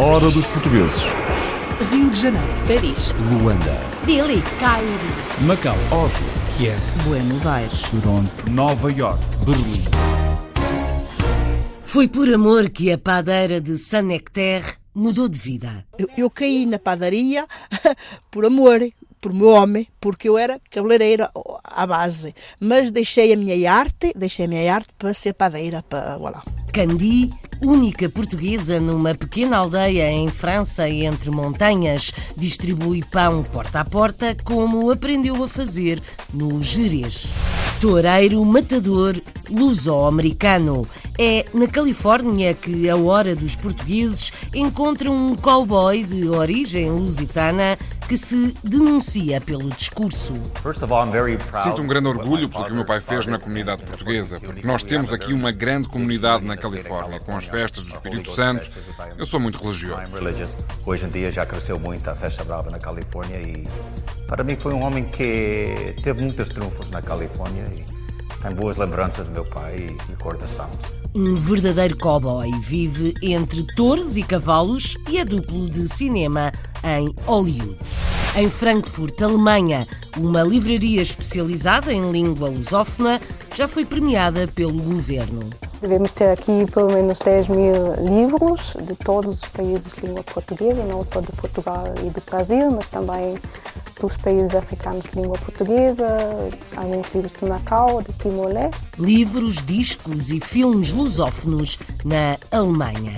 Hora dos portugueses. Rio de Janeiro, Paris, Luanda. Delhi, Cairo, Macau, Oslo. Kiev, Buenos Aires. Toronto. Nova York. Berlim. Foi por amor que a padeira de Saint-Nectaire mudou de vida. Eu, eu caí na padaria por amor, por meu homem, porque eu era cabeleireira à base. Mas deixei a minha arte, deixei a minha arte para ser padeira, para, voilà. Candi, única portuguesa numa pequena aldeia em França entre montanhas, distribui pão porta a porta como aprendeu a fazer no Jerez. Toureiro matador luso-americano. É na Califórnia que a hora dos portugueses encontra um cowboy de origem lusitana que se denuncia pelo discurso. Sinto um grande orgulho pelo que o meu pai fez na comunidade portuguesa, porque nós temos aqui uma grande comunidade na Califórnia, com as festas do Espírito Santo. Eu sou muito religioso. Hoje em dia já cresceu muito a festa brava na Califórnia e para mim foi um homem que teve muitos triunfos na Califórnia e tem boas lembranças do meu pai e recordação. Um verdadeiro cowboy vive entre touros e cavalos e é duplo de cinema em Hollywood. Em Frankfurt, Alemanha, uma livraria especializada em língua lusófona já foi premiada pelo governo. Devemos ter aqui pelo menos 10 mil livros de todos os países de língua portuguesa, não só de Portugal e do Brasil, mas também dos países africanos de língua portuguesa, alguns livros de Macau, de Timor-Leste. Livros, discos e filmes lusófonos na Alemanha.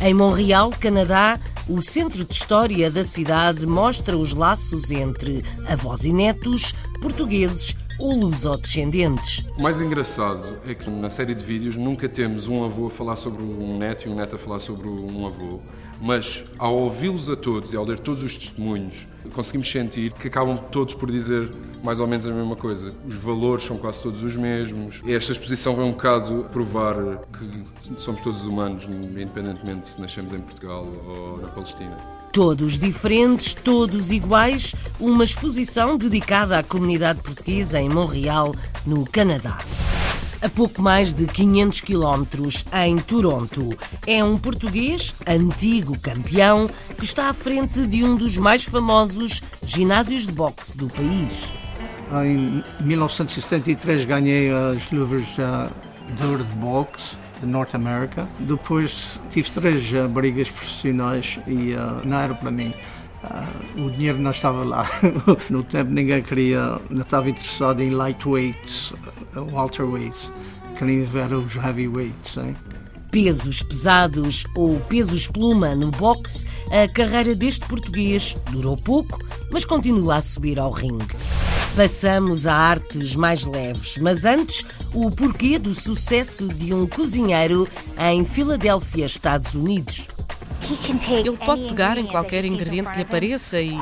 Em Montreal, Canadá, o Centro de História da cidade mostra os laços entre avós e netos, portugueses ou lusodescendentes. O mais engraçado é que na série de vídeos nunca temos um avô a falar sobre um neto e um neto a falar sobre um avô, mas ao ouvi-los a todos e ao ler todos os testemunhos, conseguimos sentir que acabam todos por dizer mais ou menos a mesma coisa. Os valores são quase todos os mesmos. Esta exposição vem um bocado provar que somos todos humanos, independentemente se nascemos em Portugal ou na Palestina. Todos diferentes, todos iguais, uma exposição dedicada à comunidade portuguesa em Montreal, no Canadá. A pouco mais de 500 quilómetros, em Toronto, é um português, antigo campeão, que está à frente de um dos mais famosos ginásios de boxe do país. Em 1973 ganhei as luvas de ouro de boxe de Norte América. Depois tive três uh, brigas profissionais e uh, não era para mim. Uh, o dinheiro não estava lá. no tempo ninguém queria, não estava interessado em lightweights, welterweights. Queriam ver os heavyweights. Hein? Pesos pesados ou pesos pluma no boxe, a carreira deste português durou pouco, mas continua a subir ao ringue. Passamos a artes mais leves, mas antes, o porquê do sucesso de um cozinheiro em Filadélfia, Estados Unidos. Ele pode pegar em qualquer ingrediente que lhe apareça e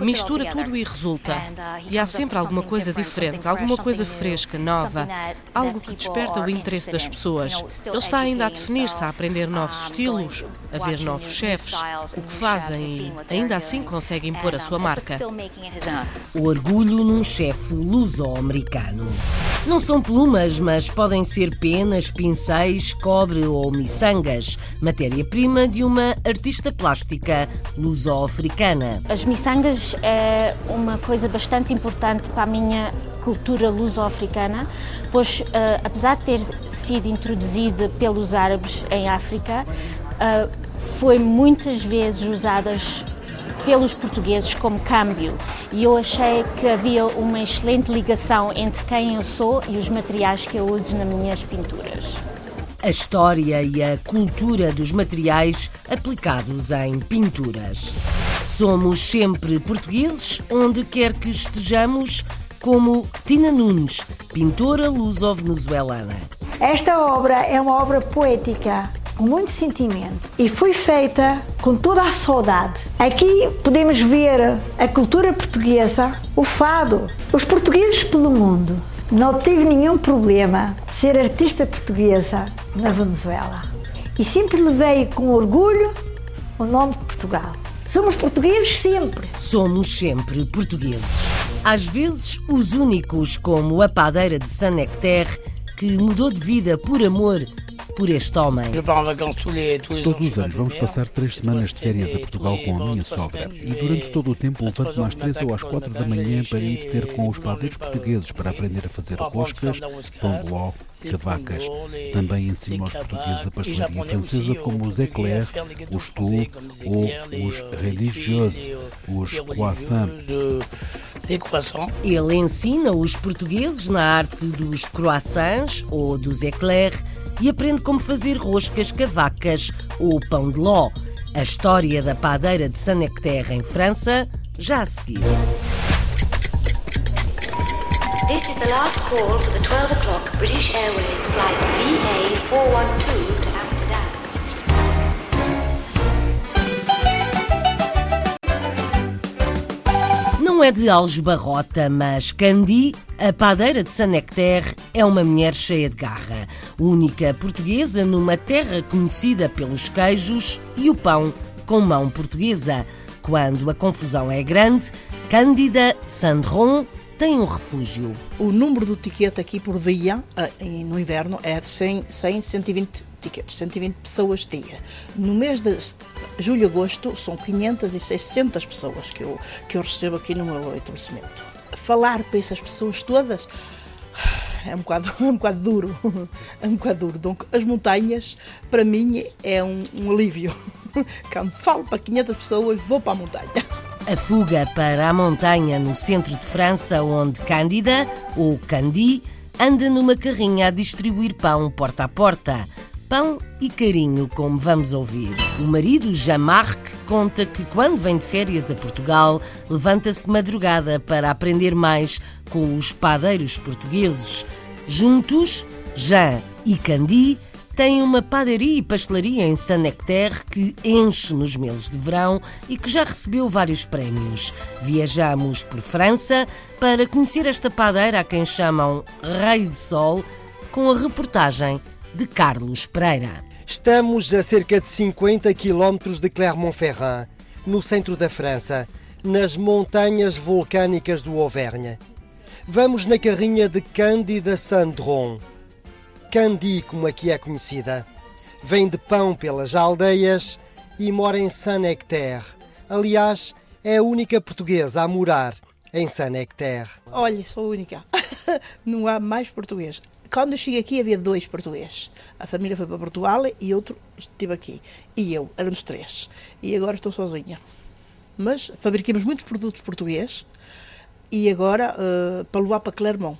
mistura tudo e resulta. E há sempre alguma coisa diferente, alguma coisa fresca, nova, algo que desperta o interesse das pessoas. Ele está ainda a definir-se, a aprender novos estilos, a ver novos chefes, o que fazem e ainda assim consegue impor a sua marca. O orgulho num chefe luso-americano. Não são plumas, mas podem ser penas, pincéis, cobre ou miçangas, matéria-prima de uma artista plástica luso-africana. As miçangas é uma coisa bastante importante para a minha cultura luso-africana, pois uh, apesar de ter sido introduzida pelos árabes em África, uh, foi muitas vezes usadas pelos portugueses como câmbio e eu achei que havia uma excelente ligação entre quem eu sou e os materiais que eu uso nas minhas pinturas. A história e a cultura dos materiais aplicados em pinturas. Somos sempre portugueses, onde quer que estejamos, como Tina Nunes, pintora luso-venezuelana. Esta obra é uma obra poética com muito sentimento e foi feita com toda a saudade. Aqui podemos ver a cultura portuguesa, o fado. Os portugueses pelo mundo não tive nenhum problema de ser artista portuguesa na Venezuela e sempre levei com orgulho o nome de Portugal. Somos portugueses sempre. Somos sempre portugueses. Às vezes, os únicos, como a padeira de Saint-Nectaire, que mudou de vida por amor por este homem. Todos os anos vamos passar três semanas de férias a Portugal com a minha sogra e durante todo o tempo levanto-me às três ou às quatro da manhã para ir ter com os padeiros portugueses para aprender a fazer roscas, pão de ló, cavacas. Também ensino aos portugueses a pastelaria francesa como os éclairs, os tours ou os religieuses, os croissants. Ele ensina os portugueses na arte dos croissants ou dos éclairs e aprende como fazer roscas, cavacas ou pão de ló. A história da padeira de Saint-Nectaire em França, já a seguir. This is the last call for the 12 o'clock British Airways flight VA412 to Amsterdam. Não é de algebarrota, mas Candy, a padeira de Saint-Nectaire, é uma mulher cheia de garra. Única portuguesa numa terra conhecida pelos queijos e o pão com mão portuguesa. Quando a confusão é grande, Cândida Sandron tem um refúgio. O número do ticket aqui por dia, ah, e no inverno, é 100, 100 120 tickets, 120 pessoas dia. No mês de julho e agosto, são 500 e 600 pessoas que eu, que eu recebo aqui no meu estabelecimento. Falar para essas pessoas todas é um bocado, é um bocado duro. É um bocado duro. Então, as montanhas, para mim, é um, um alívio. Quando falo para 500 pessoas, vou para a montanha. A fuga para a montanha no centro de França, onde Cândida, ou Candy, anda numa carrinha a distribuir pão porta a porta. Pão e carinho, como vamos ouvir. O marido, Jean-Marc, conta que quando vem de férias a Portugal, levanta-se de madrugada para aprender mais com os padeiros portugueses. Juntos, Jean e Candy têm uma padaria e pastelaria em Saint-Nectaire que enche nos meses de verão e que já recebeu vários prémios. Viajamos por França para conhecer esta padeira a quem chamam Raio de Sol, com a reportagem de Carlos Pereira. Estamos a cerca de 50 quilómetros de Clermont-Ferrand, no centro da França, nas montanhas vulcânicas do Auvergne. Vamos na carrinha de Cândida Sandron. Candy, como aqui é conhecida. Vem de pão pelas aldeias e mora em Saint-Nectaire. Aliás, é a única portuguesa a morar em Saint-Nectaire. Olha, sou a única. Não há mais português. Quando eu cheguei aqui havia dois portugueses. A família foi para Portugal e outro esteve aqui. E eu, éramos três. E agora estou sozinha. Mas fabricamos muitos produtos portugueses e agora uh, para levar para Clermont.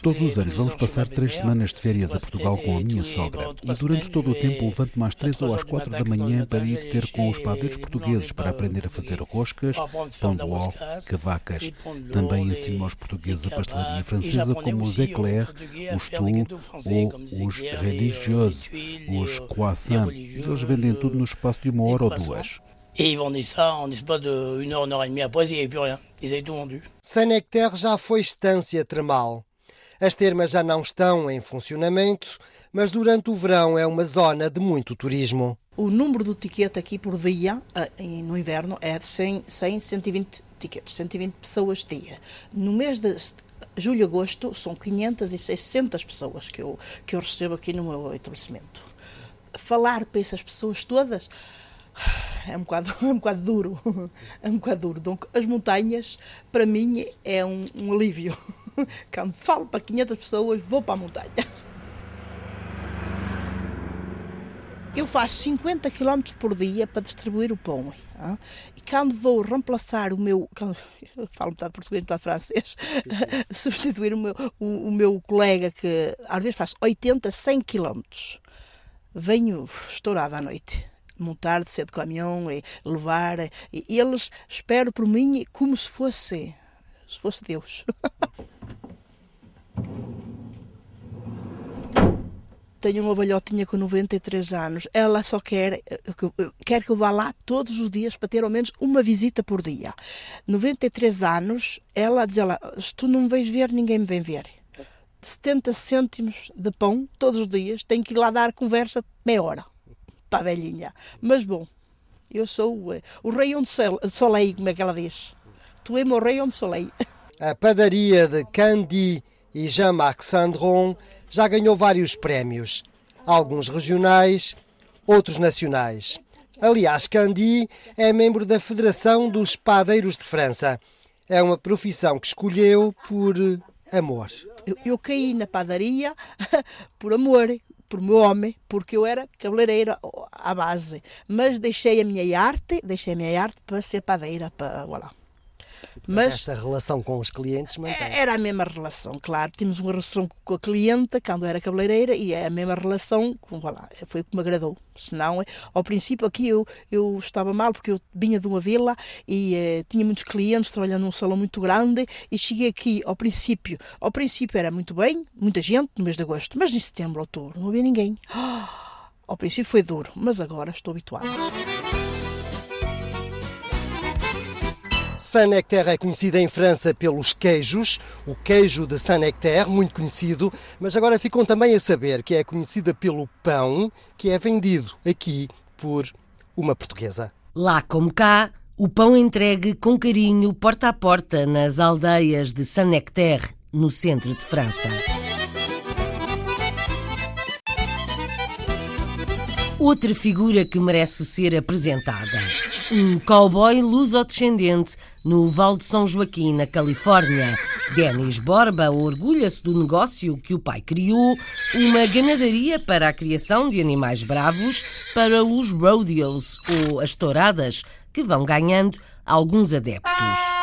Todos os anos vamos passar três semanas de férias a Portugal com a minha sogra e durante todo o tempo levanto-me às três ou às quatro da manhã para ir ter com os padeiros portugueses para aprender a fazer roscas, pão de ló, cavacas. Também ensino aos portugueses a pastelaria francesa como os éclairs, os tours ou os religieuses, os croissants. Eles vendem tudo no espaço de uma hora ou duas. Et ils vendaient ça en espace de une heure, une heure et demie. Après, il n'y avait plus rien. Ils avaient tout vendu. Saint-Nectaire já foi estância termal. As termas já não estão em funcionamento, mas durante o verão é uma zona de muito turismo. O número do ticket aqui por dia, ah, e no inverno, é de 100, 100 120 tickets, 120 pessoas dia. No mês de julho e agosto, são 500 e 600 pessoas que eu, que eu recebo aqui no meu estabelecimento. Falar para essas pessoas todas é um bocado, é um bocado duro. É um bocado duro. Então, as montanhas, para mim, é um, um alívio. Quando falo para 500 pessoas, vou para a montanha. Eu faço 50 km por dia para distribuir o pão. Hein? E quando vou reemplaçar o meu. Quando, falo metade português, metade francês. substituir o meu, o, o, meu colega que às vezes faz 80, 100 km. Venho estourado à noite montar, descer de caminhão e levar. E eles esperam por mim como se fosse, se fosse Deus. Tenho uma velhotinha com 93 anos. Ela só quer, quer que eu vá lá todos os dias para ter ao menos uma visita por dia. 93 anos, ela diz: ela, se tu não vens ver, ninguém me vem ver. 70 cêntimos de pão todos os dias, tenho que ir lá dar conversa meia hora para a velhinha. Mas bom, eu sou uh, o rei onde solei, como é que ela diz. Tu és o rei onde solei. A padaria de Candy e Jean-Marc Sandron já ganhou vários prémios. alguns regionais, outros nacionais. Aliás, Candy é membro da Federação dos Padeiros de França. É uma profissão que escolheu por amor. Eu, eu caí na padaria por amor, por meu homem, porque eu era cabeleireira à base. Mas deixei a minha arte, deixei a minha arte para ser padeira, para, voilà. Mas esta relação com os clientes mantém. Era a mesma relação, claro. Tínhamos uma relação com a cliente quando era cabeleireira e é a mesma relação, com, lá, foi o que me agradou. Senão, ao princípio aqui eu, eu estava mal porque eu vinha de uma vila e eh, tinha muitos clientes trabalhando num salão muito grande e cheguei aqui ao princípio. Ao princípio era muito bem, muita gente no mês de agosto, mas em setembro, outubro não havia ninguém. Ao princípio foi duro, mas agora estou habituada. Saint-Nectaire é conhecida em França pelos queijos, o queijo de Saint-Nectaire, muito conhecido, mas agora ficam também a saber que é conhecida pelo pão que é vendido aqui por uma portuguesa. Lá como cá, o pão entregue com carinho porta a porta nas aldeias de Saint-Nectaire, no centro de França. Outra figura que merece ser apresentada. Um cowboy luso-descendente no Val de São Joaquim, na Califórnia. Denis Borba orgulha-se do negócio que o pai criou, uma ganadaria para a criação de animais bravos para os rodeos, ou as touradas, que vão ganhando alguns adeptos.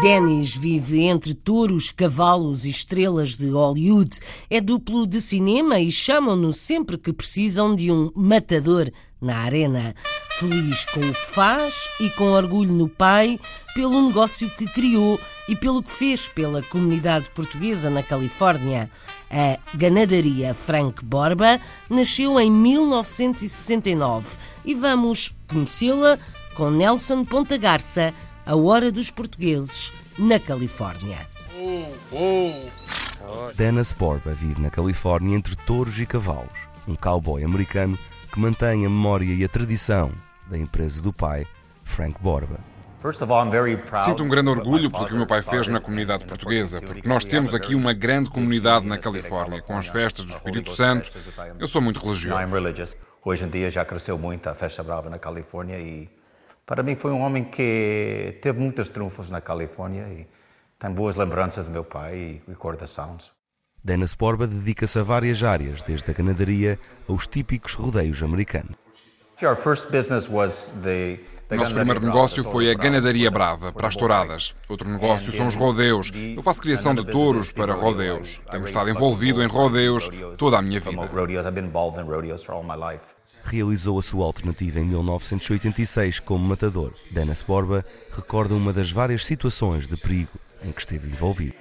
Dennis vive entre touros, cavalos e estrelas de Hollywood. É duplo de cinema e chamam-no sempre que precisam de um matador na arena. Feliz com o que faz e com orgulho no pai, pelo negócio que criou e pelo que fez pela comunidade portuguesa na Califórnia. A ganadaria Frank Borba nasceu em 1969 e vamos conhecê-la com Nelson Ponta Garça a Hora dos Portugueses, na Califórnia. Dennis Borba vive na Califórnia entre touros e cavalos, um cowboy americano que mantém a memória e a tradição da empresa do pai, Frank Borba. Sinto um grande orgulho pelo que o meu pai fez na comunidade portuguesa, porque nós temos aqui uma grande comunidade na Califórnia, com as festas do Espírito Santo. Eu sou muito religioso. Hoje em dia já cresceu muito a festa brava na Califórnia e para mim foi um homem que teve muitos triunfos na Califórnia e tem boas lembranças do meu pai e recordações. Dennis Borba dedica-se a várias áreas, desde a ganadaria aos típicos rodeios americanos. Nosso primeiro negócio foi a ganadaria brava, para as touradas. Outro negócio são os rodeus. Eu faço criação de touros para rodeus. Tenho estado envolvido em rodeus toda a minha vida realizou a sua alternativa em 1986 como matador. Dennis Borba recorda uma das várias situações de perigo em que esteve envolvido.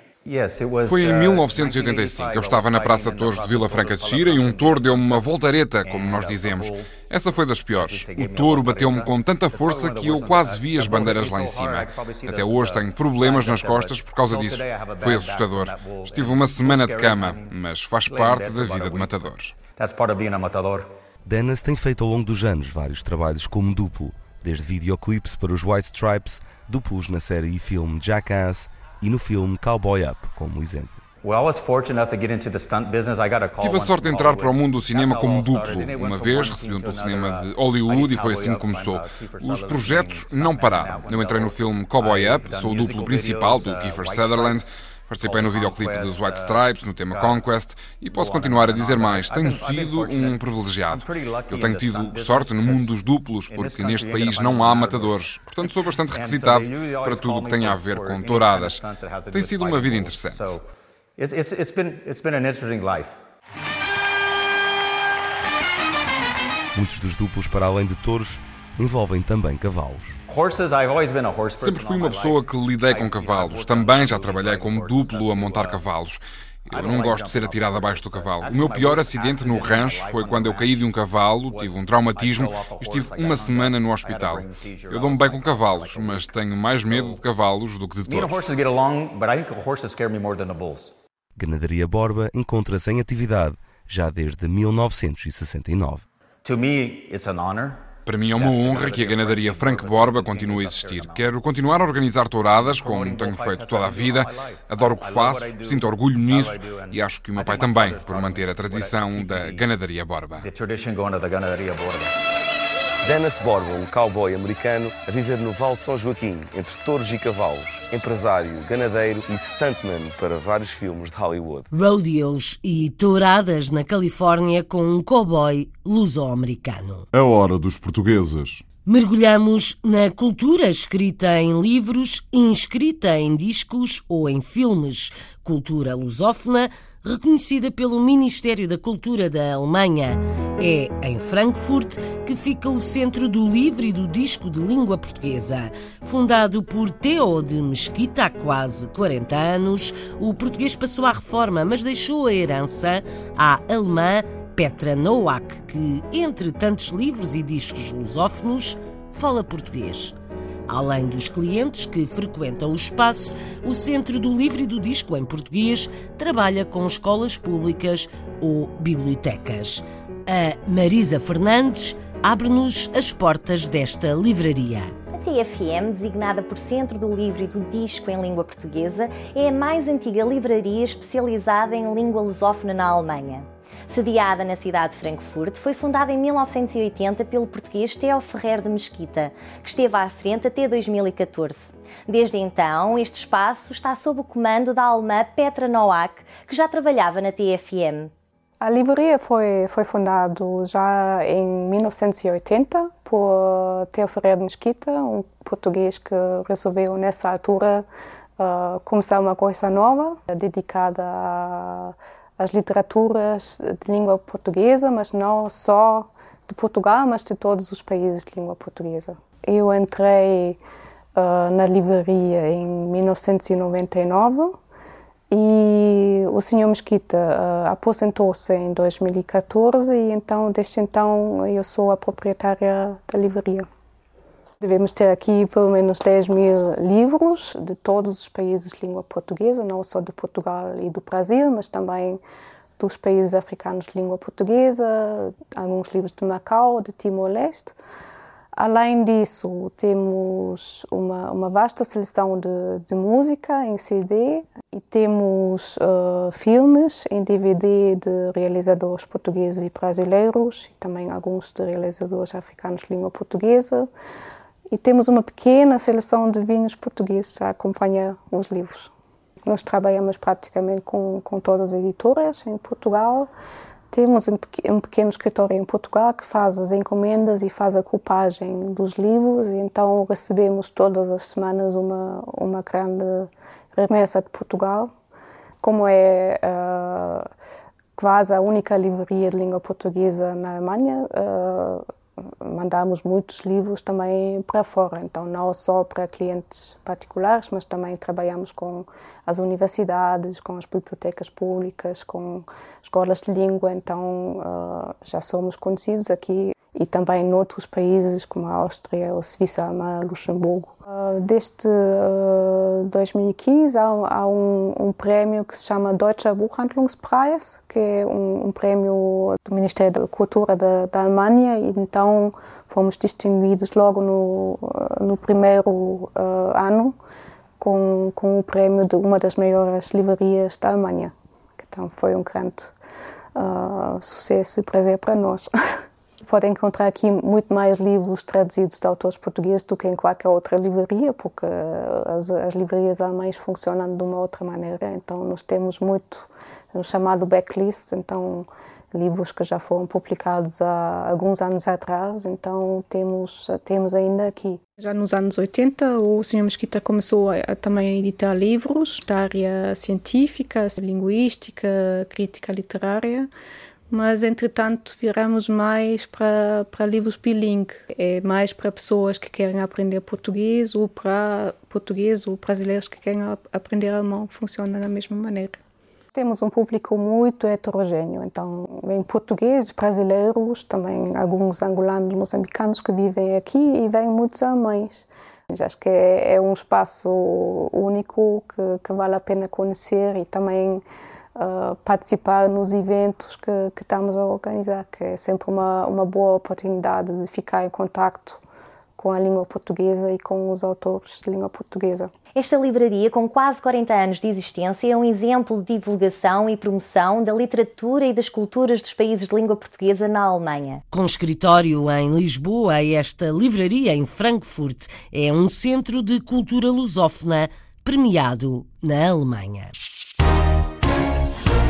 Foi em 1985. Eu estava na Praça de Touros de Vila Franca de Xira e um touro deu-me uma voltareta, como nós dizemos. Essa foi das piores. O touro bateu-me com tanta força que eu quase vi as bandeiras lá em cima. Até hoje tenho problemas nas costas por causa disso. Foi assustador. Estive uma semana de cama, mas faz parte da vida de matador. Dennis tem feito ao longo dos anos vários trabalhos como duplo, desde videoclips para os White Stripes, duplos na série e filme Jackass e no filme Cowboy Up, como exemplo. Tive a sorte de entrar para o mundo do cinema como duplo. Uma vez recebi um telefonema de Hollywood e foi assim que começou. Os projetos não pararam. Eu entrei no filme Cowboy Up, sou o duplo principal do Kiefer Sutherland. Participei no videoclipe dos White Stripes, no tema Conquest, e posso continuar a dizer mais. Tenho sido um privilegiado. Eu tenho tido sorte no mundo dos duplos, porque neste país não há matadores. Portanto, sou bastante requisitado para tudo o que tem a ver com touradas. Tem sido uma vida interessante. Muitos dos duplos, para além de touros, envolvem também cavalos. Sempre fui uma pessoa que lidei com cavalos. Também já trabalhei como duplo a montar cavalos. Eu não gosto de ser atirado abaixo do cavalo. O meu pior acidente no rancho foi quando eu caí de um cavalo, tive um traumatismo e estive uma semana no hospital. Eu dou-me bem com cavalos, mas tenho mais medo de cavalos do que de touros. Ganadaria Borba encontra-se em atividade já desde 1969. Para mim é uma honra que a ganadaria Frank Borba continue a existir. Quero continuar a organizar touradas, como tenho feito toda a vida. Adoro o que faço, sinto orgulho nisso e acho que o meu pai também, por manter a tradição da ganadaria Borba. Dennis Borba, um cowboy americano a viver no Val São Joaquim, entre touros e cavalos, empresário, ganadeiro e stuntman para vários filmes de Hollywood. Rodeos e touradas na Califórnia com um cowboy luso-americano. A hora dos portugueses. Mergulhamos na cultura escrita em livros, inscrita em discos ou em filmes. Cultura lusófona reconhecida pelo Ministério da Cultura da Alemanha. É em Frankfurt que fica o Centro do Livro e do Disco de Língua Portuguesa. Fundado por Theo de Mesquita há quase 40 anos, o português passou à reforma, mas deixou a herança à alemã Petra Nowak, que, entre tantos livros e discos lusófonos, fala português. Além dos clientes que frequentam o espaço, o Centro do Livro e do Disco em Português trabalha com escolas públicas ou bibliotecas. A Marisa Fernandes abre-nos as portas desta livraria. A TFM, designada por Centro do Livro e do Disco em Língua Portuguesa, é a mais antiga livraria especializada em língua lusófona na Alemanha. Sediada na cidade de Frankfurt, foi fundada em 1980 pelo português Theo Ferrer de Mesquita, que esteve à frente até 2014. Desde então, este espaço está sob o comando da alemã Petra Nowak, que já trabalhava na TFM. A livraria foi, foi fundada já em 1980 por de Mesquita, um português que resolveu, nessa altura, uh, começar uma coisa nova, dedicada as literaturas de língua portuguesa, mas não só de Portugal, mas de todos os países de língua portuguesa. Eu entrei uh, na livraria em 1999 e o senhor Mesquita uh, aposentou-se em 2014 e então desde então eu sou a proprietária da livraria. Devemos ter aqui pelo menos 10 mil livros de todos os países de língua portuguesa, não só de Portugal e do Brasil, mas também dos países africanos de língua portuguesa, alguns livros de Macau, de Timor-Leste. Além disso, temos uma, uma vasta seleção de, de, música em CD e temos uh, filmes em DVD de realizadores portugueses e brasileiros, e também alguns de realizadores africanos de língua portuguesa. E temos uma pequena seleção de vinhos portugueses a acompanhar os livros. Nós trabalhamos praticamente com, com todas as editoras em Portugal. Temos um, pequeno escritório em Portugal que faz as encomendas e faz a copagem dos livros, então recebemos todas as semanas uma, uma grande remessa de Portugal. Como é uh, quase a única livraria de língua portuguesa na Alemanha, uh, mandamos muitos livros também para fora, então não só para clientes particulares, mas também trabalhamos com as universidades, com as bibliotecas públicas, com escolas de língua, então uh, já somos conhecidos aqui e também em outros países como a Áustria, a Suíça, a Luxemburgo. Uh, desde uh, 2015 há, há um, um, prémio que se chama Deutscher Buchhandlungspreis, que é um, um prémio do Ministério da Cultura da, da, Alemanha, e então fomos distinguidos logo no, no primeiro uh, ano com, com o prémio de uma das maiores livrarias da Alemanha. Então foi um grande uh, sucesso e prazer para nós. Pode encontrar aqui muito mais livros traduzidos de autores portugueses do que em qualquer outra livraria, porque as, as livrarias alemãs funcionam de uma outra maneira. Então, nós temos muito o chamado backlist, então livros que já foram publicados há alguns anos atrás, então temos temos ainda aqui. Já nos anos 80, o Sr. Mesquita começou a, a, também a editar livros da área científica, linguística, crítica literária mas entretanto viramos mais para, para livros bilingue, é mais para pessoas que querem aprender português ou para português ou brasileiros que querem aprender alemão, funciona da mesma maneira. Temos um público muito heterogêneo, então vem portugueses, brasileiros, também alguns angolanos, moçambicanos que vivem aqui e vêm muitos alemães. Acho que é, é um espaço único que, que vale a pena conhecer e também uh, participar nos eventos que, que, estamos a organizar, que é sempre uma, uma boa oportunidade de ficar em contato com a língua portuguesa e com os autores de língua portuguesa. Esta livraria, com quase 40 anos de existência, é um exemplo de divulgação e promoção da literatura e das culturas dos países de língua portuguesa na Alemanha. Com escritório em Lisboa, esta livraria em Frankfurt é um centro de cultura lusófona premiado na Alemanha.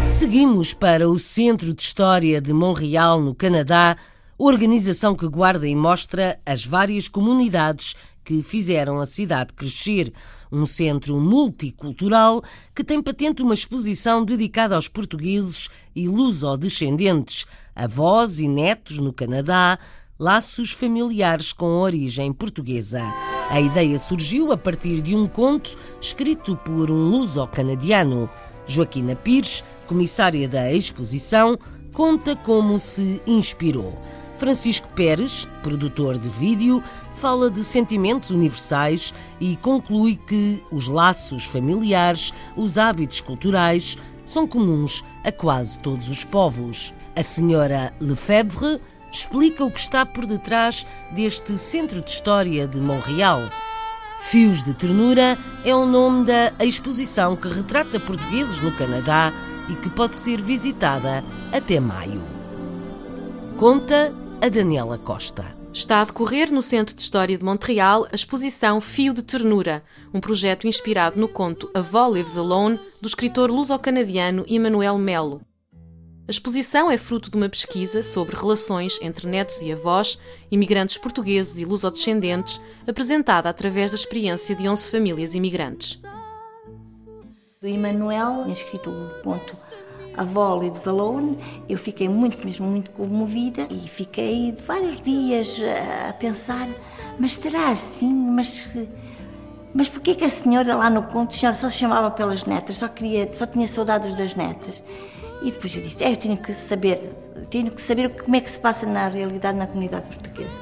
Seguimos para o Centro de História de Montreal, no Canadá, organização que guarda e mostra as várias comunidades que fizeram a cidade crescer. Um centro multicultural que tem patente uma exposição dedicada aos portugueses e luso-descendentes, avós e netos no Canadá, laços familiares com origem portuguesa. A ideia surgiu a partir de um conto escrito por um luso-canadiano. Joaquina Pires, comissária da exposição, conta como se inspirou. Francisco Pérez, produtor de vídeo, fala de sentimentos universais e conclui que os laços familiares, os hábitos culturais, são comuns a quase todos os povos. A senhora Lefebvre explica o que está por detrás deste Centro de História de Montreal. Fios de Ternura é o nome da exposição que retrata portugueses no Canadá e que pode ser visitada até maio. Conta a Daniela Costa. Está a decorrer no Centro de História de Montreal a exposição Fio de Ternura, um projeto inspirado no conto A Avó Lives Alone, do escritor luso-canadiano Emmanuel Melo. A exposição é fruto de uma pesquisa sobre relações entre netos e avós, imigrantes portugueses e lusodescendentes, apresentada através da experiência de 11 famílias imigrantes. O Emmanuel escrito o conto a Lives Alone, eu fiquei muito, mesmo muito comovida e fiquei vários dias a pensar, mas será assim? Mas, mas porquê que a senhora lá no conto só se chamava pelas netas, só, queria, só tinha saudades das netas? E depois eu disse, é, eu tenho que saber, tenho que saber como é que se passa na realidade na comunidade portuguesa.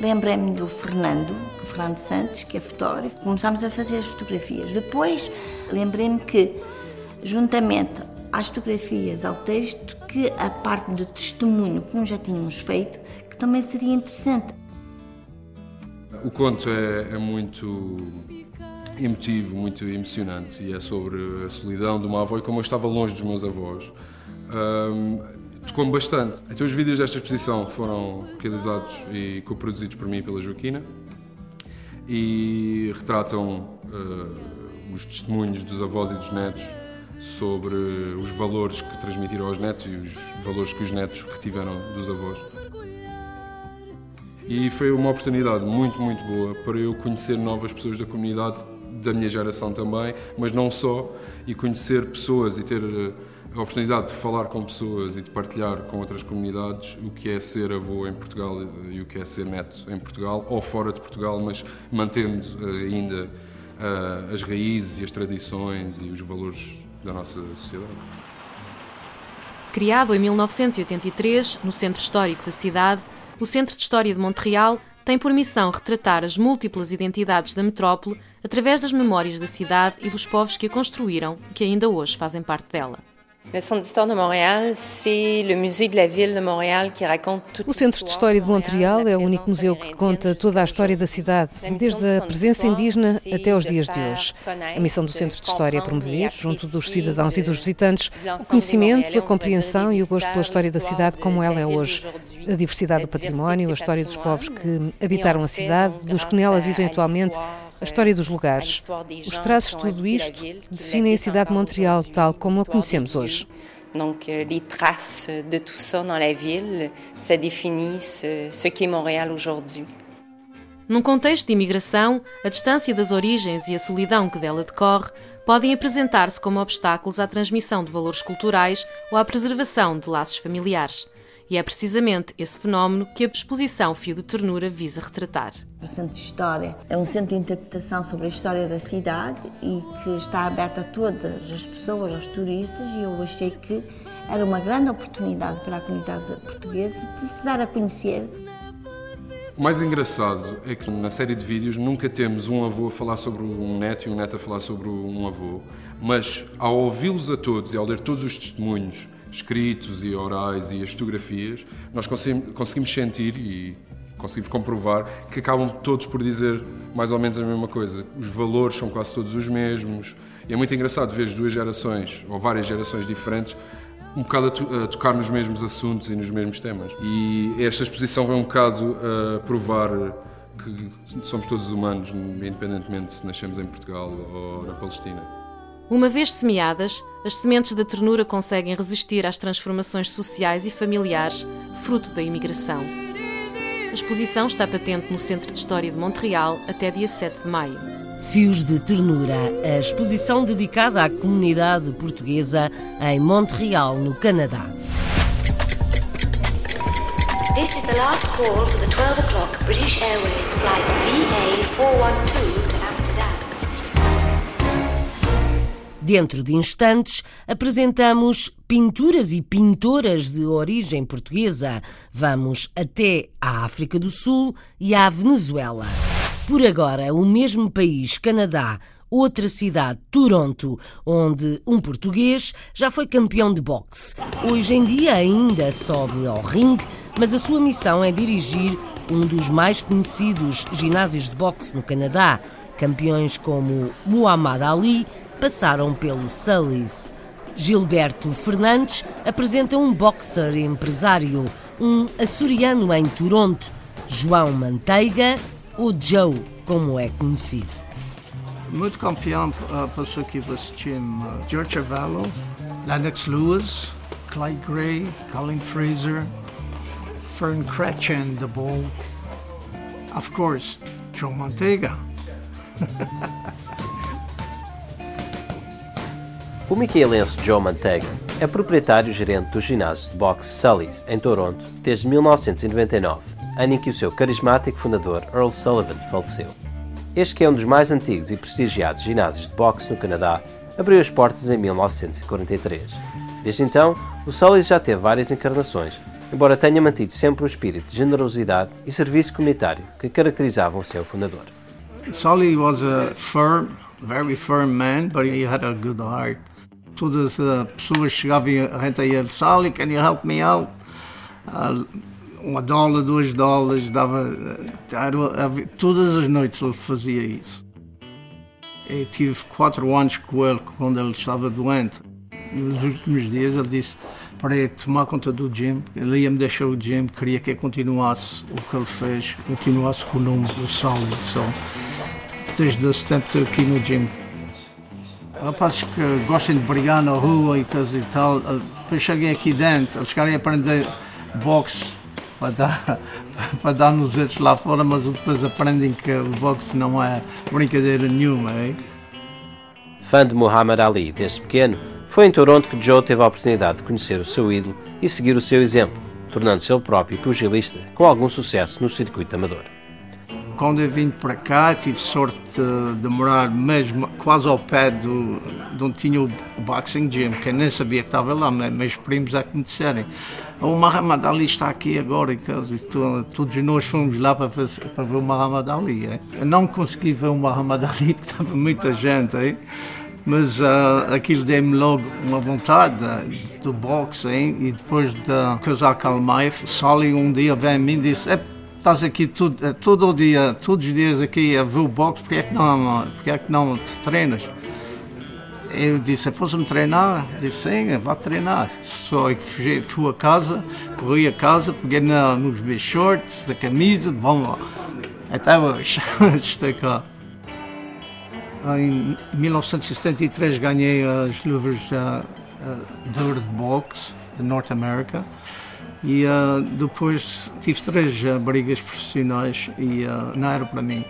Lembrei-me do Fernando, do Fernando Santos, que é fotógrafo. Começámos a fazer as fotografias. Depois lembrei-me que, juntamente às fotografias, ao texto, que a parte de testemunho que nós já tínhamos feito, que também seria interessante. O conto é, é muito emotivo, muito emocionante e é sobre a solidão de uma avó e como eu estava longe dos meus avós. Um, Tocou-me bastante. Então, os vídeos desta exposição foram realizados e coproduzidos por mim e pela Joaquina e retratam uh, os testemunhos dos avós e dos netos sobre os valores que transmitiram aos netos e os valores que os netos retiveram dos avós. E foi uma oportunidade muito, muito boa para eu conhecer novas pessoas da comunidade, da minha geração também, mas não só, e conhecer pessoas e ter eh, a oportunidade de falar com pessoas e de partilhar com outras comunidades o que é ser avô em Portugal e o que é ser neto em Portugal, ou fora de Portugal, mas mantendo eh, ainda uh, as raízes e as tradições e os valores da nossa sociedade. Criado em 1983, no centro histórico da cidade, o Centro de História de Montreal tem por missão retratar as múltiplas identidades da metrópole através das memórias da cidade e dos povos que a construíram e que ainda hoje fazem parte dela. O Centro de História de Montreal é o único museu que conta toda a história da cidade, desde a presença indígena até os dias de hoje. A missão do Centro de História é promover, junto dos cidadãos e dos visitantes, o conhecimento, a compreensão e o gosto pela história da cidade como ela é hoje. A diversidade do património, a história dos povos que habitaram a cidade, dos que nela vivem atualmente, a história dos lugares. Os traços de tudo isto definem a cidade de Montreal tal como a conhecemos hoje. Donc les traces de tout ça dans la ville, ça définit ce, ce qu'est Montréal aujourd'hui. Num contexto de imigração, a distância das origens e a solidão que dela decorre podem apresentar-se como obstáculos à transmissão de valores culturais ou à preservação de laços familiares. E é precisamente esse fenómeno que a exposição Fio de Ternura visa retratar. O Centro de História é um centro de interpretação sobre a história da cidade e que está aberto a todas as pessoas, aos turistas, e eu achei que era uma grande oportunidade para a comunidade portuguesa de se dar a conhecer O mais engraçado é que na série de vídeos nunca temos um avô a falar sobre um neto e um neto a falar sobre um avô, mas ao ouvi-los a todos e ao ler todos os testemunhos escritos e orais e as fotografias, nós conseguimos sentir e conseguimos comprovar que acabam todos por dizer mais ou menos a mesma coisa. Os valores são quase todos os mesmos. E é muito engraçado ver as duas gerações, ou várias gerações diferentes, um bocado a, a, tocar nos mesmos assuntos e nos mesmos temas. E esta exposição vem um bocado a provar que somos todos humanos, independentemente se nascemos em Portugal ou na Palestina. Uma vez semeadas, as sementes da ternura conseguem resistir às transformações sociais e familiares fruto da imigração. A exposição está patente no Centro de História de Montreal até dia 7 de maio. Fios de Ternura, a exposição dedicada à comunidade portuguesa em Montreal, no Canadá. This is the last call for the 12 o'clock British Airways flight VA412 Dentro de instantes, apresentamos pinturas e pintoras de origem portuguesa. Vamos até à África do Sul e à Venezuela. Por agora, o mesmo país, Canadá, outra cidade, Toronto, onde um português já foi campeão de boxe. Hoje em dia ainda sobe ao ringue, mas a sua missão é dirigir um dos mais conhecidos ginásios de boxe no Canadá. Campeões como Muhammad Ali passaram pelo Sully's. Gilberto Fernandes apresenta um boxer empresário, um açoriano em Toronto. João Manteiga o Joe, como é conhecido. Muito campeão uh, passou aqui esse time uh, George Chavallo, Lennox Lewis, Clyde Gray, Colin Fraser, Fern Kretchen, the ball. Of course, Joe Manteiga. o miquelense Joe Manteiga é proprietário e gerente do ginásio de boxe Sully's, em Toronto, desde 1999 ano em que o seu carismático fundador Earl Sullivan faleceu. Este, que é um dos mais antigos e prestigiados ginásios de boxe no Canadá, abriu as portas em 1943. Desde então, o Sully já teve várias encarnações, embora tenha mantido sempre o espírito de generosidade e serviço comunitário que caracterizavam o seu fundador. Sully was a firm, very firm man, but he had a good heart. Todas as pessoas chegavam a gente a ele, Sully, can you help me out? Uh, uma dólar, dois dólares, dava. Era, todas as noites ele fazia isso. Eu tive quatro anos com ele quando ele estava doente. Nos últimos dias ele disse para tomar conta do gym, ele ia me deixar o gym, queria que eu continuasse o que ele fez, continuasse com o nome do Sally. So, desde esse tempo estou aqui no gym. Rapazes que gostam de brigar na rua e coisa e tal, depois cheguei aqui dentro, eles querem aprender boxe para dar, para dar nos dedos lá fora, mas depois aprendem que o boxe não é brincadeira nenhuma. Hein? Fã de Muhammad Ali desde pequeno, foi em Toronto que Joe teve a oportunidade de conhecer o seu ídolo e seguir o seu exemplo, tornando-se ele próprio pugilista com algum sucesso no circuito amador. Quando eu vim para cá, tive sorte de morar mesmo quase ao pé do, de onde tinha o boxing gym, que eu nem sabia que estava lá, meus primos é que me disserem o Muhammad Ali está aqui agora e todos nós fomos lá para, para ver o Muhammad Ali. É? Eu não consegui ver o Muhammad Ali porque estava muita gente, é? mas uh, aquilo deu-me logo uma vontade uh, do boxe hein? e depois de o Maif, Sally um dia vem a mim e disse estás aqui todo, eh, todo o dia, todos os dias aqui a ver o boxe, porque é que não, porque é que não te treinas? Eu disse, posso-me treinar? Disse, sim, vá treinar. Só fui, fui a casa, corri a casa, peguei na, nos meus shorts, da camisa, vamos lá. Até hoje, estou cá. Em 1973 ganhei as luvas de ouro de boxe de Norte América e uh, depois tive três uh, brigas profissionais e uh, não era para mim.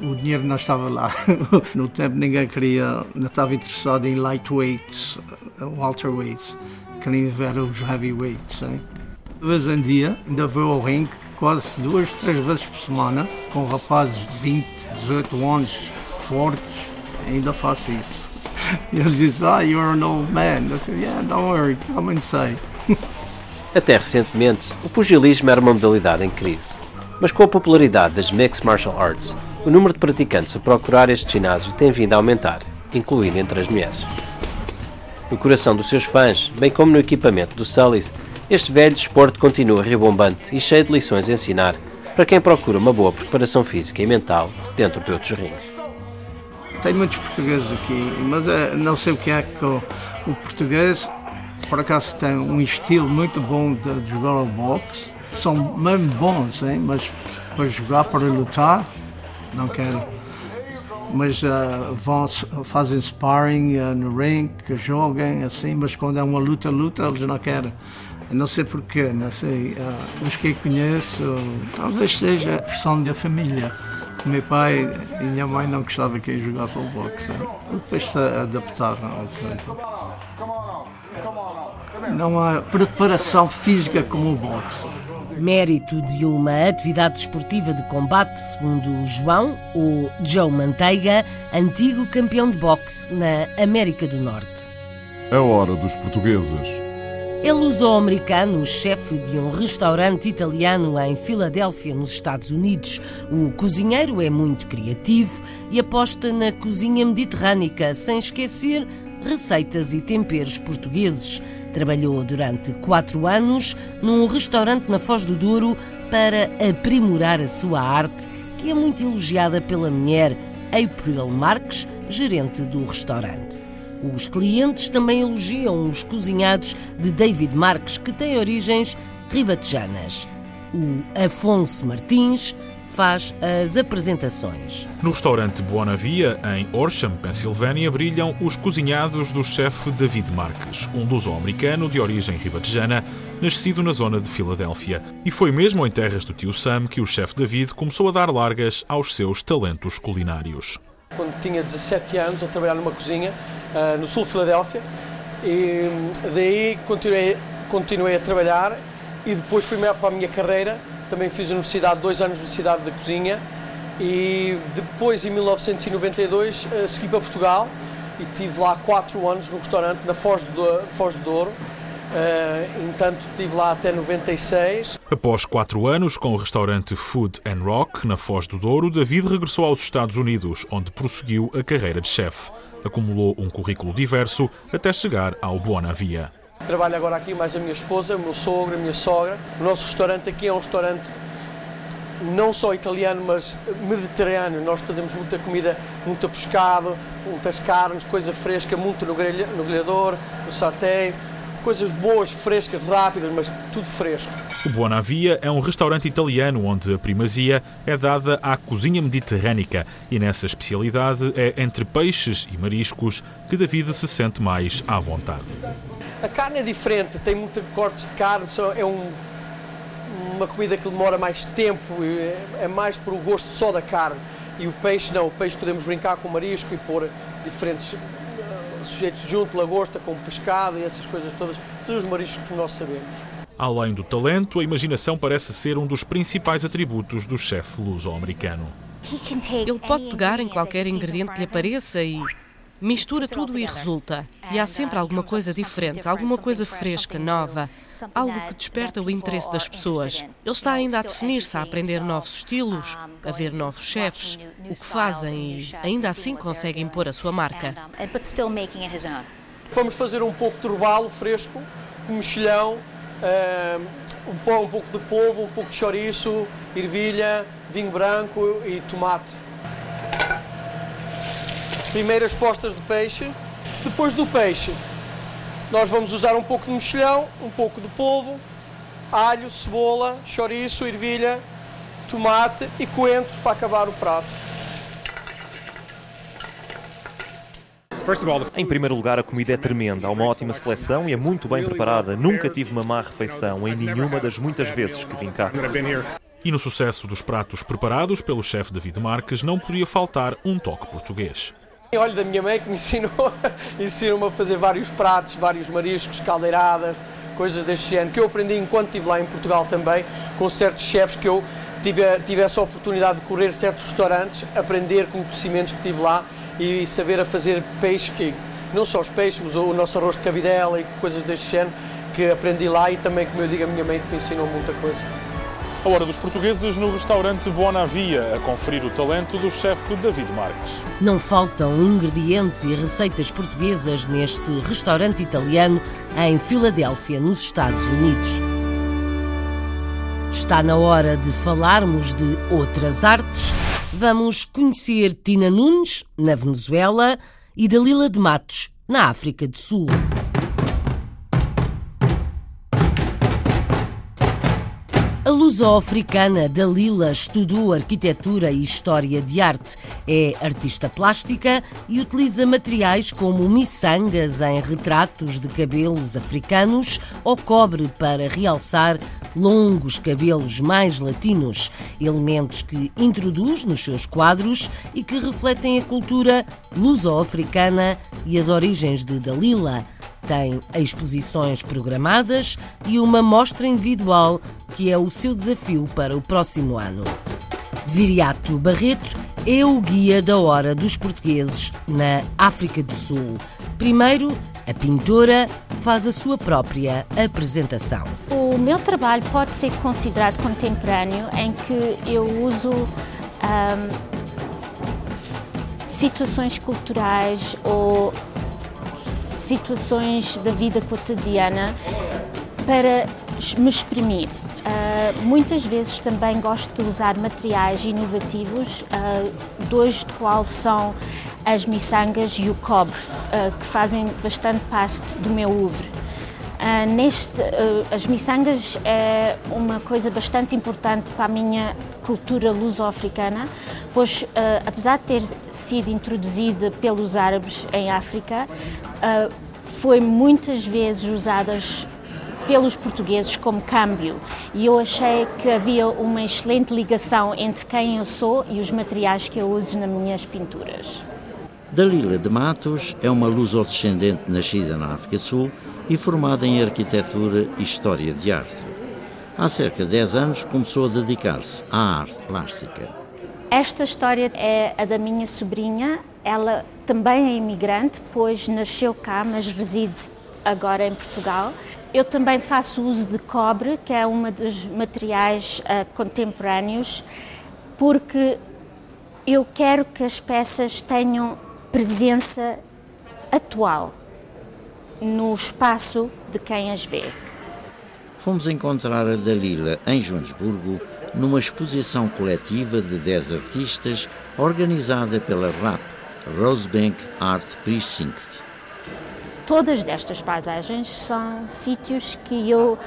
O dinheiro não estava lá. no tempo ninguém queria, não estava interessado em lightweights, welterweights, queriam ver os heavyweights. De vez em dia, ainda vou ao ringue quase duas, três vezes por semana, com rapazes de 20, 18 anos, fortes, ainda faço isso. E eles dizem, ah, you're an old man. Eu disse, yeah, don't worry, come inside. Até recentemente, o pugilismo era uma modalidade em crise. Mas com a popularidade das Mixed Martial Arts, o número de praticantes a procurar este ginásio tem vindo a aumentar, incluindo entre as mulheres. No coração dos seus fãs, bem como no equipamento do Sully's, este velho desporto continua ribombante e cheio de lições a ensinar para quem procura uma boa preparação física e mental dentro de outros rings. Tem muitos portugueses aqui, mas é, não sei o que é que o português, por acaso, tem um estilo muito bom de, de jogar ao boxe. São mesmo bons, hein? mas para jogar, para lutar, não quero. Mas uh, vão, fazem sparring uh, no ring, jogam assim, mas quando é uma luta, luta, eles não querem. Não sei porquê, não sei. Uh, os que conheço, talvez seja a pressão da família. Meu pai e minha mãe não gostavam que eu jogasse ao boxe. Depois se adaptaram ao coisa. Não há preparação física como o boxe. Mérito de uma atividade esportiva de combate, segundo João, o Joe Manteiga, antigo campeão de boxe na América do Norte. A hora dos portugueses. É luso-americano, chefe de um restaurante italiano em Filadélfia, nos Estados Unidos. O cozinheiro é muito criativo e aposta na cozinha mediterrânica, sem esquecer receitas e temperos portugueses. Trabalhou durante quatro anos num restaurante na Foz do Douro para aprimorar a sua arte, que é muito elogiada pela mulher April Marques, gerente do restaurante. Os clientes também elogiam os cozinhados de David Marques, que têm origens ribatejanas. O Afonso Martins faz as apresentações. No restaurante Buonavia, em Horsham, Pensilvânia, brilham os cozinhados do chefe David Marques, um luso-americano de origem ribatejana, nascido na zona de Filadélfia. E foi mesmo em terras do tio Sam que o chefe David começou a dar largas aos seus talentos culinários. Quando tinha 17 anos, a trabalhar numa cozinha uh, no sul de Filadélfia, e daí continuei, continuei a trabalhar e depois fui para a minha carreira também fiz universidade, dois anos de universidade de cozinha e depois, em 1992, eh, segui para Portugal e tive lá quatro anos no restaurante na Foz do, Foz do Douro. Uh, entanto, estive lá até 96. Após quatro anos com o restaurante Food and Rock, na Foz do Douro, David regressou aos Estados Unidos, onde prosseguiu a carreira de chefe. Acumulou um currículo diverso até chegar ao Buonavia. Trabalho agora aqui mais a minha esposa, o meu sogro, a minha sogra. O nosso restaurante aqui é um restaurante não só italiano, mas mediterrâneo. Nós fazemos muita comida, muito pescado, muitas carnes, coisa fresca, muito no, no grelhador, no saté. Coisas boas, frescas, rápidas, mas tudo fresco. O Buonavia é um restaurante italiano onde a primazia é dada à cozinha mediterrânica e nessa especialidade é entre peixes e mariscos que David se sente mais à vontade. A carne é diferente, tem muitos cortes de carne, é um, uma comida que demora mais tempo, é mais por o gosto só da carne. E o peixe não, o peixe podemos brincar com o marisco e pôr diferentes sujeitos junto, lagosta com pescado e essas coisas todas, todos os mariscos que nós sabemos. Além do talento, a imaginação parece ser um dos principais atributos do chefe luso-americano. Ele pode pegar em qualquer ingrediente que lhe apareça e Mistura tudo e resulta. E há sempre alguma coisa diferente, alguma coisa fresca, nova, algo que desperta o interesse das pessoas. Ele está ainda a definir-se, a aprender novos estilos, a ver novos chefes, o que fazem e ainda assim conseguem pôr a sua marca. Vamos fazer um pouco de robalo fresco, com mexilhão, eh, um pouco de polvo, um pouco de chouriço, ervilha, vinho branco e tomate primeiras postas de peixe. Depois do peixe, nós vamos usar um pouco de mexilhão, um pouco de polvo, alho, cebola, chouriço, ervilha, tomate e coentros para acabar o prato. Em primeiro lugar, a comida é tremenda, há uma ótima seleção e é muito bem preparada. Nunca tive uma má refeição em nenhuma das muitas vezes que vim cá. E no sucesso dos pratos preparados pelo chefe David Marques não podia faltar um toque português. Olho da minha mãe que me ensinou, ensinou-me a fazer vários pratos, vários mariscos, caldeiradas, coisas deste género, que eu aprendi enquanto estive lá em Portugal também, com certos chefes que eu tive, tive essa oportunidade de correr certos restaurantes, aprender com conhecimentos que tive lá e saber a fazer peixe, que não só os peixes, mas o nosso arroz de cabidela e coisas deste género, que aprendi lá e também, como eu digo, a minha mãe que me ensinou muita coisa. A hora dos portugueses no restaurante Bonavia, a conferir o talento do chefe David Marques. Não faltam ingredientes e receitas portuguesas neste restaurante italiano em Filadélfia, nos Estados Unidos. Está na hora de falarmos de outras artes. Vamos conhecer Tina Nunes, na Venezuela, e Dalila de Matos, na África do Sul. A luso-africana Dalila estudou arquitetura e história de arte. É artista plástica e utiliza materiais como miçangas em retratos de cabelos africanos ou cobre para realçar longos cabelos mais latinos, elementos que introduz nos seus quadros e que refletem a cultura luso-africana e as origens de Dalila tem exposições programadas e uma mostra individual, que é o seu desafio para o próximo ano. Viriato Barreto é o guia da hora dos portugueses na África do Sul. Primeiro, a pintora faz a sua própria apresentação. O meu trabalho pode ser considerado contemporâneo, em que eu uso um, situações culturais ou situações da vida cotidiana para me exprimir. Uh, muitas vezes também gosto de usar materiais inovativos, uh, dois de qual são as miçangas e o cobre, uh, que fazem bastante parte do meu oeuvre. neste, as miçangas é uma coisa bastante importante para a minha cultura luso-africana, pois apesar de ter sido introduzida pelos árabes em África, uh, foi muitas vezes usadas pelos portugueses como câmbio e eu achei que havia uma excelente ligação entre quem eu sou e os materiais que eu uso nas minhas pinturas. Dalila de Matos é uma luso-descendente nascida na África Sul e formada em arquitetura e história de arte. Há cerca de 10 anos começou a dedicar-se à arte plástica. Esta história é a da minha sobrinha, ela também é imigrante, pois nasceu cá, mas reside agora em Portugal. Eu também faço uso de cobre, que é um dos materiais uh, contemporâneos, porque eu quero que as peças tenham presença atual no espaço de quem as vê. Fomos encontrar a Dalila em Joanesburgo numa exposição coletiva de 10 artistas organizada pela RAP, Rosebank Art Precinct. Todas destas paisagens são sítios que eu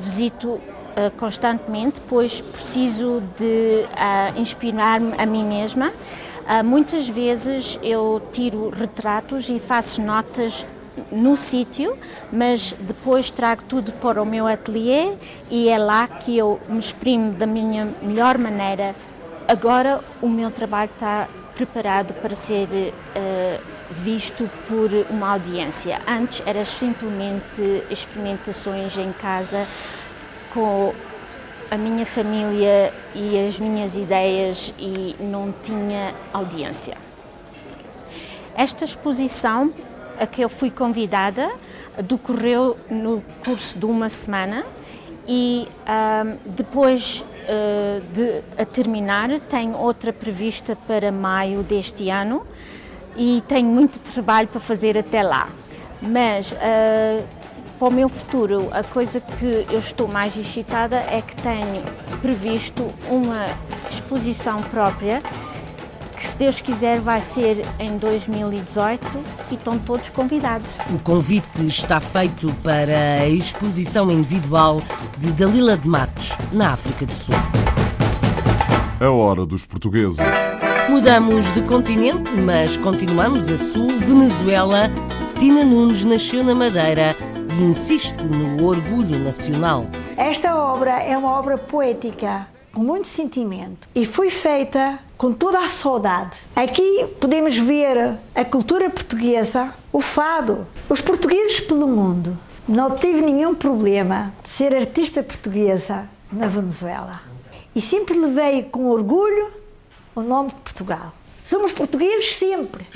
visito uh, constantemente, pois preciso de uh, inspirar-me a mim mesma. Uh, muitas vezes eu tiro retratos e faço notas no sítio, mas depois trago tudo para o meu ateliê e é lá que eu me exprimo da minha melhor maneira. Agora o meu trabalho está preparado para ser uh, visto por uma audiência. Antes era simplesmente experimentações em casa com a minha família e as minhas ideias e não tinha audiência. Esta exposição a que eu fui convidada decorreu no curso de uma semana e um, depois uh, de a terminar tenho outra prevista para maio deste ano e tenho muito trabalho para fazer até lá. Mas uh, para o meu futuro, a coisa que eu estou mais excitada é que tenho previsto uma exposição própria que, se Deus quiser, vai ser em 2018 e estão todos convidados. O convite está feito para a exposição individual de Dalila de Matos, na África do Sul. A hora dos portugueses. Mudamos de continente, mas continuamos a sul, Venezuela. Tina Nunes nasceu na Madeira e insiste no orgulho nacional. Esta obra é uma obra poética com muito sentimento e foi feita com toda a saudade. Aqui podemos ver a cultura portuguesa, o fado, os portugueses pelo mundo. Não tive nenhum problema de ser artista portuguesa na Venezuela e sempre levei com orgulho o nome de Portugal. Somos portugueses sempre.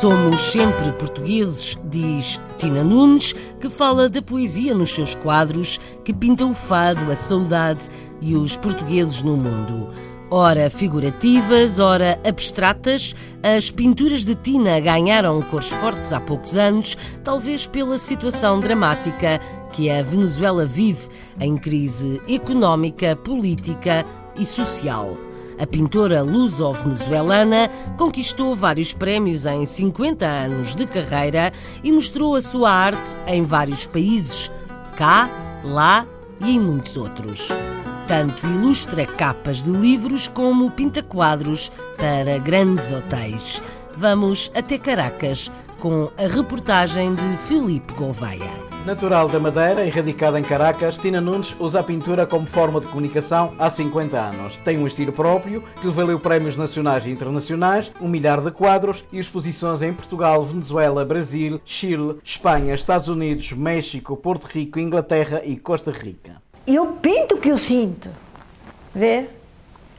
Somos sempre portugueses, diz Tina Nunes, que fala da poesia nos seus quadros, que pinta o fado, a saudade e os portugueses no mundo. Ora figurativas, ora abstratas, as pinturas de Tina ganharam cores fortes há poucos anos, talvez pela situação dramática que a Venezuela vive em crise económica, política e social. A pintora luso-venezuelana conquistou vários prémios em 50 anos de carreira e mostrou a sua arte em vários países, cá, lá e em muitos outros. Tanto ilustra capas de livros como pinta quadros para grandes hotéis. Vamos até Caracas com a reportagem de Filipe Gouveia. Natural da Madeira e em Caracas, Tina Nunes usa a pintura como forma de comunicação há 50 anos. Tem um estilo próprio que lhe valeu prémios nacionais e internacionais, um milhar de quadros e exposições em Portugal, Venezuela, Brasil, Chile, Espanha, Estados Unidos, México, Porto Rico, Inglaterra e Costa Rica. Eu pinto o que eu sinto, vê?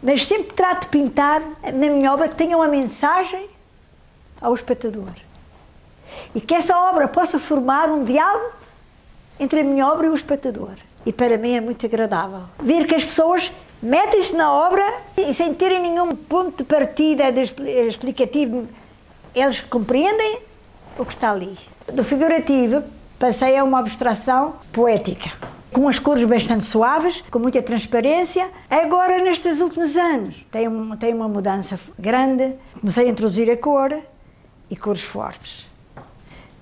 Mas sempre trato de pintar na minha obra que tenha uma mensagem ao espectador. E que essa obra possa formar um diálogo entre a minha obra e o espectador. E para mim é muito agradável ver que as pessoas metem-se na obra e sem terem nenhum ponto de partida de explicativo, eles compreendem o que está ali. Do figurativo passei a uma abstração poética, com as cores bastante suaves, com muita transparência. Agora, nestes últimos anos, tem, um, tem uma mudança grande. Comecei a introduzir a cor e cores fortes.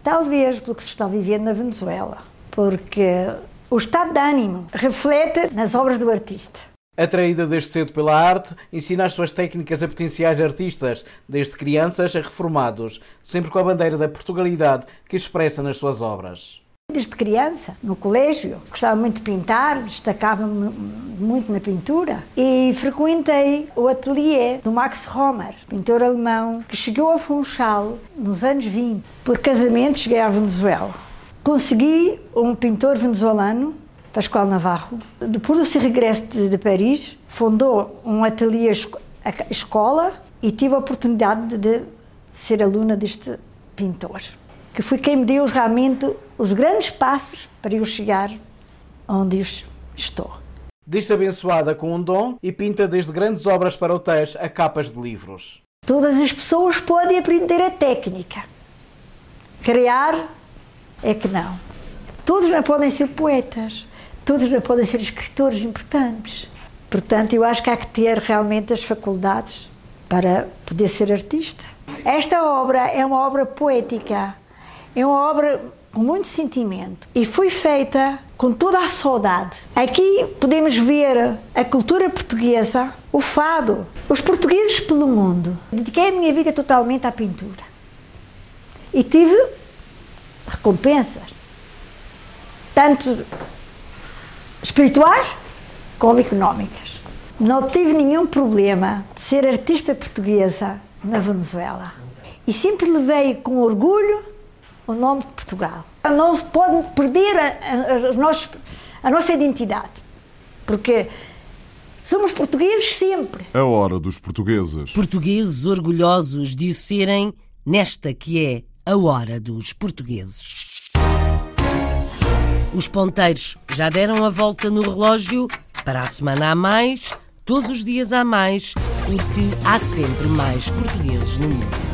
Talvez pelo que se está vivendo na Venezuela porque o estado de ânimo reflete nas obras do artista. Atraída desde cedo pela arte, ensina as suas técnicas a potenciais artistas, desde crianças a reformados, sempre com a bandeira da Portugalidade que expressa nas suas obras. Desde criança, no colégio, gostava muito de pintar, destacava-me muito na pintura e frequentei o ateliê do Max Romer, pintor alemão, que chegou a Funchal nos anos 20. Por casamento cheguei à Venezuela. Consegui um pintor venezuelano, Pascoal Navarro, depois do seu regresso de, de Paris, fundou um ateliê escola e tive a oportunidade de ser aluna deste pintor, que foi quem me deu realmente os grandes passos para eu chegar onde eu estou. Diz-se abençoada com um dom e pinta desde grandes obras para hotéis a capas de livros. Todas as pessoas podem aprender a técnica. Criar é que não. Todos não podem ser poetas, todos não podem ser escritores importantes. Portanto, eu acho que há que ter realmente as faculdades para poder ser artista. Esta obra é uma obra poética, é uma obra com muito sentimento e foi feita com toda a saudade. Aqui podemos ver a cultura portuguesa, o fado, os portugueses pelo mundo. Dediquei a minha vida totalmente à pintura e tive recompensas, tanto espirituais como económicas. Não tive nenhum problema de ser artista portuguesa na Venezuela. E sempre levei com orgulho o nome de Portugal. Não se pode perder a, a, a, nossa, a nossa identidade, porque somos portugueses sempre. A hora dos portugueses. Portugueses orgulhosos de o serem nesta que é a hora dos portugueses. Os ponteiros já deram a volta no relógio. Para a semana há mais, todos os dias há mais, porque há sempre mais portugueses no mundo.